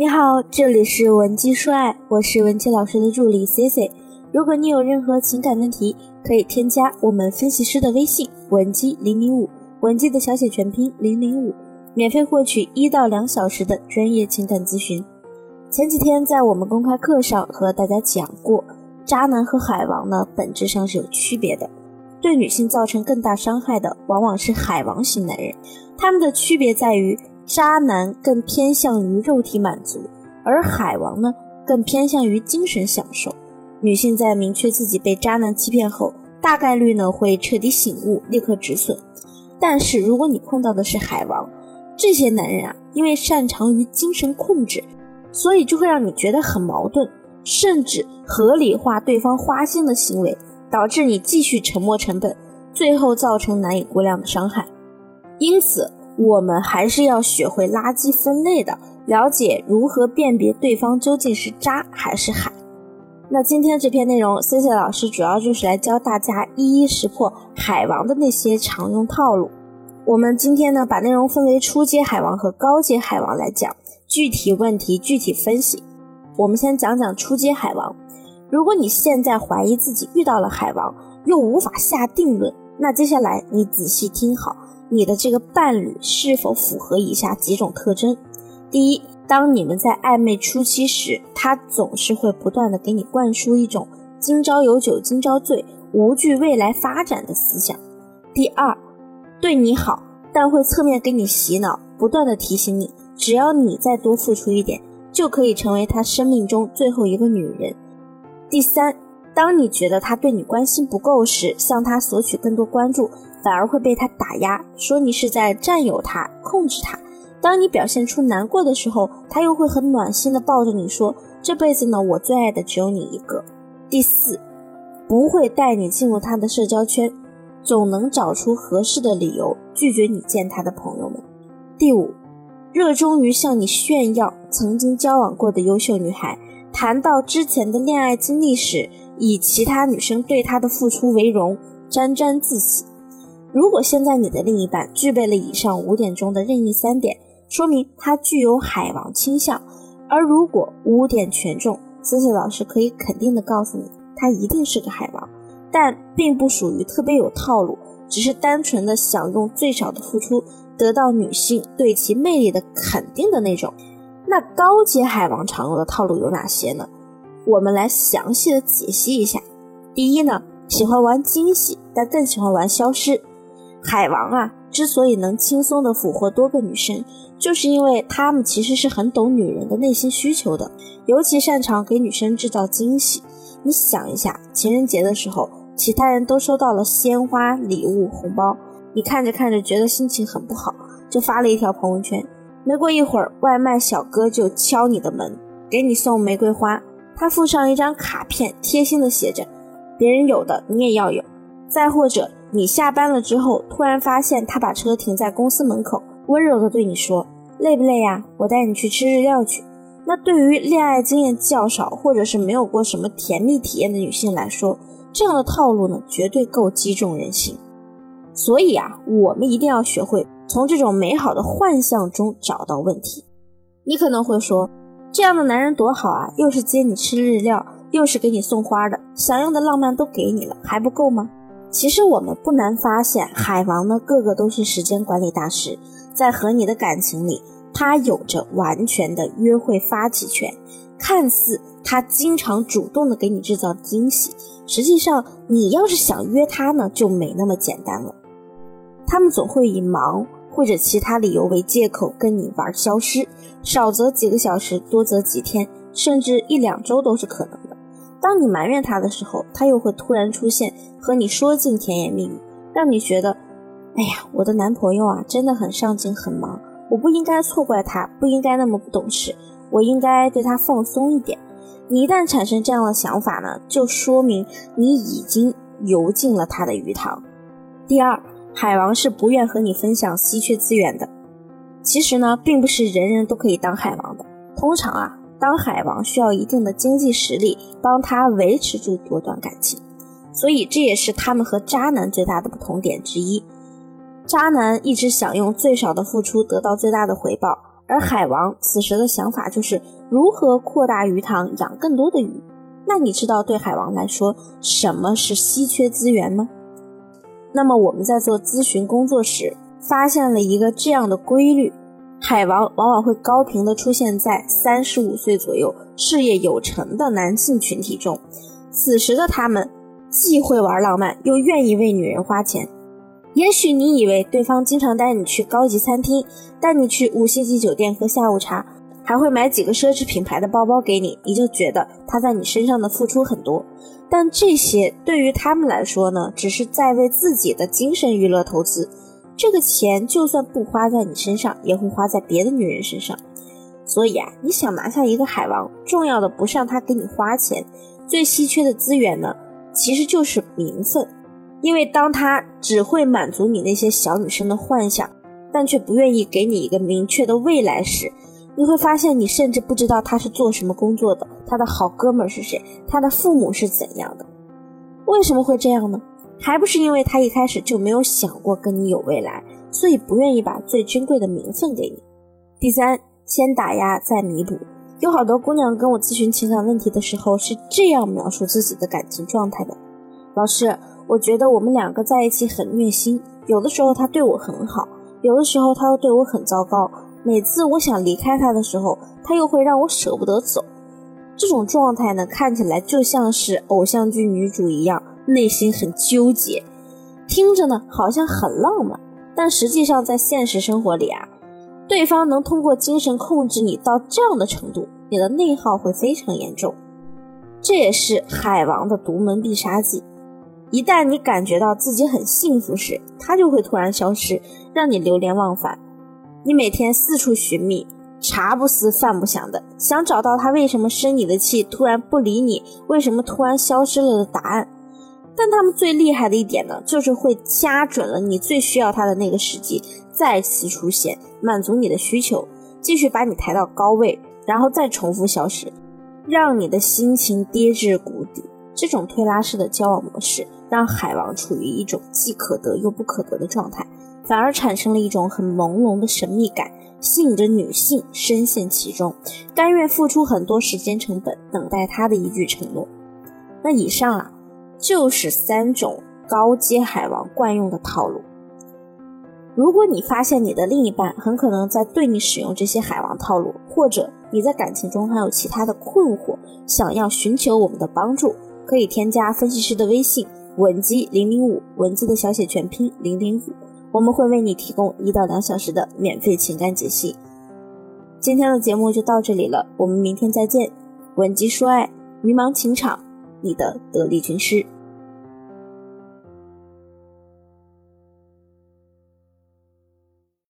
你好，这里是文姬说爱，我是文姬老师的助理 C C。如果你有任何情感问题，可以添加我们分析师的微信文姬零零五，文姬的小写全拼零零五，免费获取一到两小时的专业情感咨询。前几天在我们公开课上和大家讲过，渣男和海王呢本质上是有区别的，对女性造成更大伤害的往往是海王型男人，他们的区别在于。渣男更偏向于肉体满足，而海王呢更偏向于精神享受。女性在明确自己被渣男欺骗后，大概率呢会彻底醒悟，立刻止损。但是如果你碰到的是海王，这些男人啊，因为擅长于精神控制，所以就会让你觉得很矛盾，甚至合理化对方花心的行为，导致你继续沉没成本，最后造成难以估量的伤害。因此。我们还是要学会垃圾分类的，了解如何辨别对方究竟是渣还是海。那今天这篇内容，C C 老师主要就是来教大家一一识破海王的那些常用套路。我们今天呢，把内容分为初阶海王和高阶海王来讲，具体问题具体分析。我们先讲讲初阶海王。如果你现在怀疑自己遇到了海王，又无法下定论，那接下来你仔细听好。你的这个伴侣是否符合以下几种特征？第一，当你们在暧昧初期时，他总是会不断的给你灌输一种“今朝有酒今朝醉，无惧未来发展的”思想。第二，对你好，但会侧面给你洗脑，不断的提醒你，只要你再多付出一点，就可以成为他生命中最后一个女人。第三，当你觉得他对你关心不够时，向他索取更多关注。反而会被他打压，说你是在占有他、控制他。当你表现出难过的时候，他又会很暖心的抱着你说：“这辈子呢，我最爱的只有你一个。”第四，不会带你进入他的社交圈，总能找出合适的理由拒绝你见他的朋友们。第五，热衷于向你炫耀曾经交往过的优秀女孩，谈到之前的恋爱经历时，以其他女生对他的付出为荣，沾沾自喜。如果现在你的另一半具备了以上五点中的任意三点，说明他具有海王倾向；而如果五点全中，思思老师可以肯定的告诉你，他一定是个海王，但并不属于特别有套路，只是单纯的想用最少的付出得到女性对其魅力的肯定的那种。那高阶海王常用的套路有哪些呢？我们来详细的解析一下。第一呢，喜欢玩惊喜，但更喜欢玩消失。海王啊，之所以能轻松的俘获多个女生，就是因为他们其实是很懂女人的内心需求的，尤其擅长给女生制造惊喜。你想一下，情人节的时候，其他人都收到了鲜花、礼物、红包，你看着看着觉得心情很不好，就发了一条朋友圈。没过一会儿，外卖小哥就敲你的门，给你送玫瑰花，他附上一张卡片，贴心的写着：“别人有的你也要有。”再或者。你下班了之后，突然发现他把车停在公司门口，温柔的对你说：“累不累呀？我带你去吃日料去。”那对于恋爱经验较少，或者是没有过什么甜蜜体验的女性来说，这样的套路呢，绝对够击中人心。所以啊，我们一定要学会从这种美好的幻象中找到问题。你可能会说，这样的男人多好啊，又是接你吃日料，又是给你送花的，想要的浪漫都给你了，还不够吗？其实我们不难发现，海王呢个个都是时间管理大师，在和你的感情里，他有着完全的约会发起权。看似他经常主动的给你制造惊喜，实际上你要是想约他呢，就没那么简单了。他们总会以忙或者其他理由为借口跟你玩消失，少则几个小时，多则几天，甚至一两周都是可能。当你埋怨他的时候，他又会突然出现，和你说尽甜言蜜语，让你觉得，哎呀，我的男朋友啊，真的很上进，很忙，我不应该错怪他，不应该那么不懂事，我应该对他放松一点。你一旦产生这样的想法呢，就说明你已经游进了他的鱼塘。第二，海王是不愿和你分享稀缺资源的。其实呢，并不是人人都可以当海王的，通常啊。当海王需要一定的经济实力帮他维持住多段感情，所以这也是他们和渣男最大的不同点之一。渣男一直想用最少的付出得到最大的回报，而海王此时的想法就是如何扩大鱼塘，养更多的鱼。那你知道对海王来说什么是稀缺资源吗？那么我们在做咨询工作时，发现了一个这样的规律：海王往往会高频的出现在三十五岁左右、事业有成的男性群体中。此时的他们既会玩浪漫，又愿意为女人花钱。也许你以为对方经常带你去高级餐厅，带你去五星级酒店喝下午茶，还会买几个奢侈品牌的包包给你，你就觉得他在你身上的付出很多。但这些对于他们来说呢，只是在为自己的精神娱乐投资。这个钱就算不花在你身上，也会花在别的女人身上。所以啊，你想拿下一个海王，重要的不是让他给你花钱，最稀缺的资源呢，其实就是名分。因为当他只会满足你那些小女生的幻想，但却不愿意给你一个明确的未来时，你会发现你甚至不知道他是做什么工作的，他的好哥们是谁，他的父母是怎样的。为什么会这样呢？还不是因为他一开始就没有想过跟你有未来，所以不愿意把最珍贵的名分给你。第三，先打压再弥补。有好多姑娘跟我咨询情感问题的时候是这样描述自己的感情状态的：老师。我觉得我们两个在一起很虐心，有的时候他对我很好，有的时候他又对我很糟糕。每次我想离开他的时候，他又会让我舍不得走。这种状态呢，看起来就像是偶像剧女主一样，内心很纠结。听着呢，好像很浪漫，但实际上在现实生活里啊，对方能通过精神控制你到这样的程度，你的内耗会非常严重。这也是海王的独门必杀技。一旦你感觉到自己很幸福时，他就会突然消失，让你流连忘返。你每天四处寻觅，茶不思饭不想的，想找到他为什么生你的气，突然不理你，为什么突然消失了的答案。但他们最厉害的一点呢，就是会掐准了你最需要他的那个时机，再次出现，满足你的需求，继续把你抬到高位，然后再重复消失，让你的心情跌至谷底。这种推拉式的交往模式。让海王处于一种既可得又不可得的状态，反而产生了一种很朦胧的神秘感，吸引着女性深陷其中，甘愿付出很多时间成本等待他的一句承诺。那以上啊，就是三种高阶海王惯用的套路。如果你发现你的另一半很可能在对你使用这些海王套路，或者你在感情中还有其他的困惑，想要寻求我们的帮助，可以添加分析师的微信。文姬零零五，文姬的小写全拼零零五，我们会为你提供一到两小时的免费情感解析。今天的节目就到这里了，我们明天再见。文姬说爱，迷茫情场，你的得力军师。